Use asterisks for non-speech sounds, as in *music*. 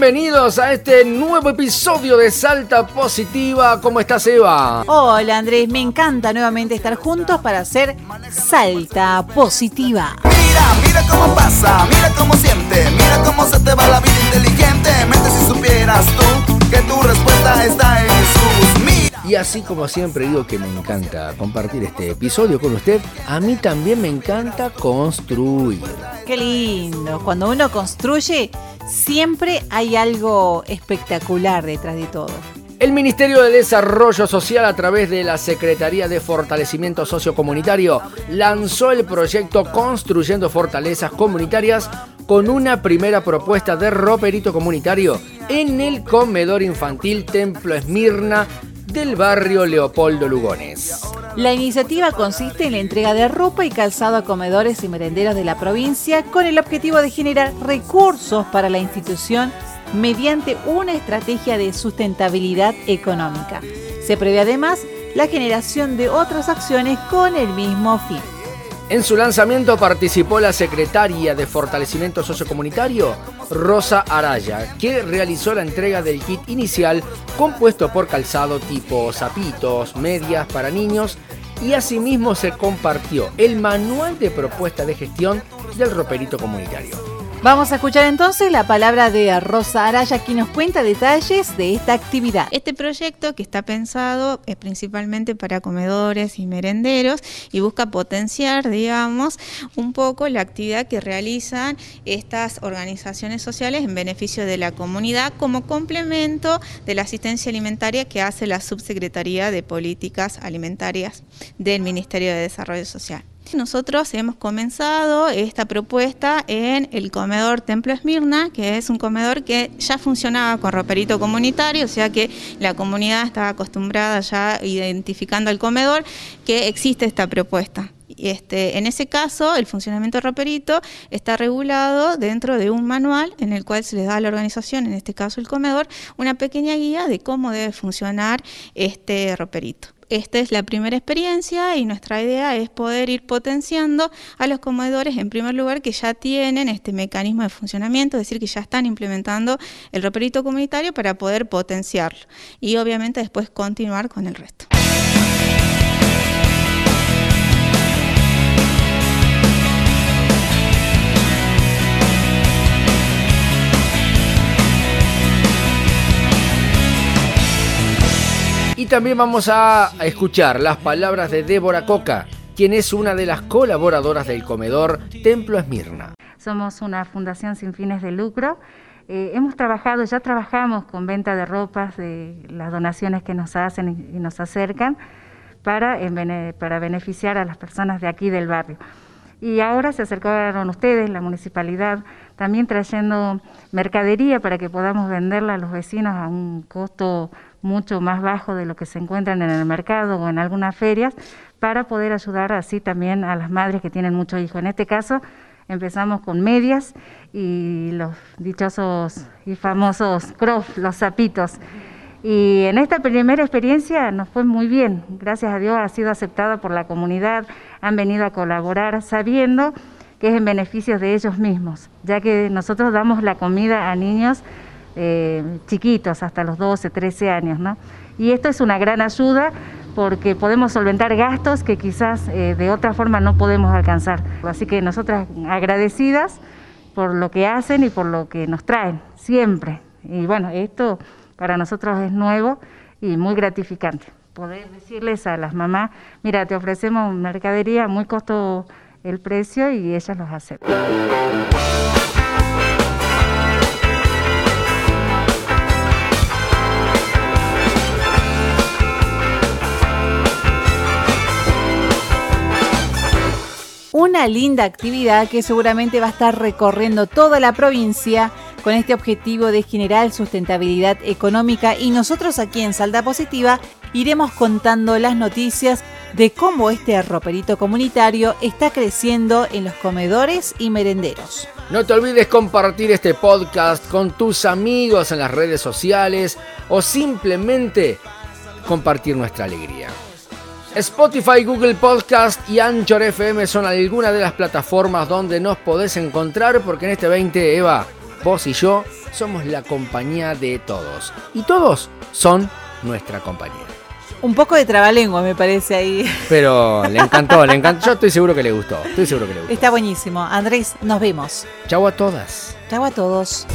bienvenidos a este nuevo episodio de Salta Positiva. ¿Cómo estás, Eva? Hola, Andrés. Me encanta nuevamente estar juntos para hacer Salta Positiva. Mira, mira cómo pasa, mira cómo siente, mira cómo se te va la vida inteligentemente si supieras tú que tu respuesta está en Jesús. Mira. Y así como siempre digo que me encanta compartir este episodio con usted, a mí también me encanta construir. Qué lindo. Cuando uno construye, siempre hay algo espectacular detrás de todo. El Ministerio de Desarrollo Social a través de la Secretaría de Fortalecimiento Sociocomunitario lanzó el proyecto Construyendo Fortalezas Comunitarias con una primera propuesta de roperito comunitario en el comedor infantil Templo Esmirna del barrio Leopoldo Lugones. La iniciativa consiste en la entrega de ropa y calzado a comedores y merenderos de la provincia con el objetivo de generar recursos para la institución mediante una estrategia de sustentabilidad económica. Se prevé además la generación de otras acciones con el mismo fin. En su lanzamiento participó la secretaria de Fortalecimiento Sociocomunitario, Rosa Araya, que realizó la entrega del kit inicial compuesto por calzado tipo zapitos, medias para niños y asimismo se compartió el manual de propuesta de gestión del roperito comunitario. Vamos a escuchar entonces la palabra de Rosa Araya, quien nos cuenta detalles de esta actividad. Este proyecto que está pensado es principalmente para comedores y merenderos y busca potenciar, digamos, un poco la actividad que realizan estas organizaciones sociales en beneficio de la comunidad como complemento de la asistencia alimentaria que hace la Subsecretaría de Políticas Alimentarias del Ministerio de Desarrollo Social. Nosotros hemos comenzado esta propuesta en el comedor Templo Esmirna, que es un comedor que ya funcionaba con roperito comunitario, o sea que la comunidad estaba acostumbrada ya identificando al comedor que existe esta propuesta. Este, en ese caso, el funcionamiento de roperito está regulado dentro de un manual en el cual se les da a la organización, en este caso el comedor, una pequeña guía de cómo debe funcionar este roperito esta es la primera experiencia y nuestra idea es poder ir potenciando a los comedores, en primer lugar, que ya tienen este mecanismo de funcionamiento, es decir, que ya están implementando el roperito comunitario para poder potenciarlo y obviamente después continuar con el resto. También vamos a escuchar las palabras de Débora Coca, quien es una de las colaboradoras del comedor Templo Esmirna. Somos una fundación sin fines de lucro. Eh, hemos trabajado, ya trabajamos con venta de ropas, de las donaciones que nos hacen y, nos acercan para, para beneficiar a las personas de aquí del barrio. Y ahora se acercaron ustedes, la municipalidad, también trayendo mercadería para que podamos venderla a los vecinos a un costo mucho más bajo de lo que se encuentran en el mercado o en algunas ferias, para poder ayudar así también a las madres que tienen muchos hijos. En este caso, empezamos con medias y los dichosos y famosos croft, los zapitos. Y en esta primera experiencia nos fue muy bien, gracias a Dios ha sido aceptada por la comunidad, han venido a colaborar sabiendo que es en beneficio de ellos mismos, ya que nosotros damos la comida a niños eh, chiquitos, hasta los 12, 13 años. ¿no? Y esto es una gran ayuda porque podemos solventar gastos que quizás eh, de otra forma no podemos alcanzar. Así que nosotras agradecidas por lo que hacen y por lo que nos traen, siempre. Y bueno, esto para nosotros es nuevo y muy gratificante. Poder decirles a las mamás, mira, te ofrecemos mercadería, muy costo el precio y ellas los aceptan. una linda actividad que seguramente va a estar recorriendo toda la provincia con este objetivo de generar sustentabilidad económica y nosotros aquí en Salda Positiva iremos contando las noticias de cómo este roperito comunitario está creciendo en los comedores y merenderos. No te olvides compartir este podcast con tus amigos en las redes sociales o simplemente compartir nuestra alegría. Spotify, Google Podcast y Anchor FM son algunas de las plataformas donde nos podés encontrar porque en este 20, Eva, vos y yo somos la compañía de todos. Y todos son nuestra compañía. Un poco de trabalengua me parece ahí. Pero le *laughs* encantó, le encantó. Yo estoy seguro que le gustó. Estoy seguro que le gustó. Está buenísimo. Andrés, nos vemos. Chau a todas. Chau a todos.